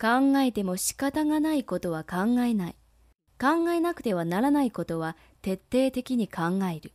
考えても仕方がないことは考えない。考えなくてはならないことは徹底的に考える。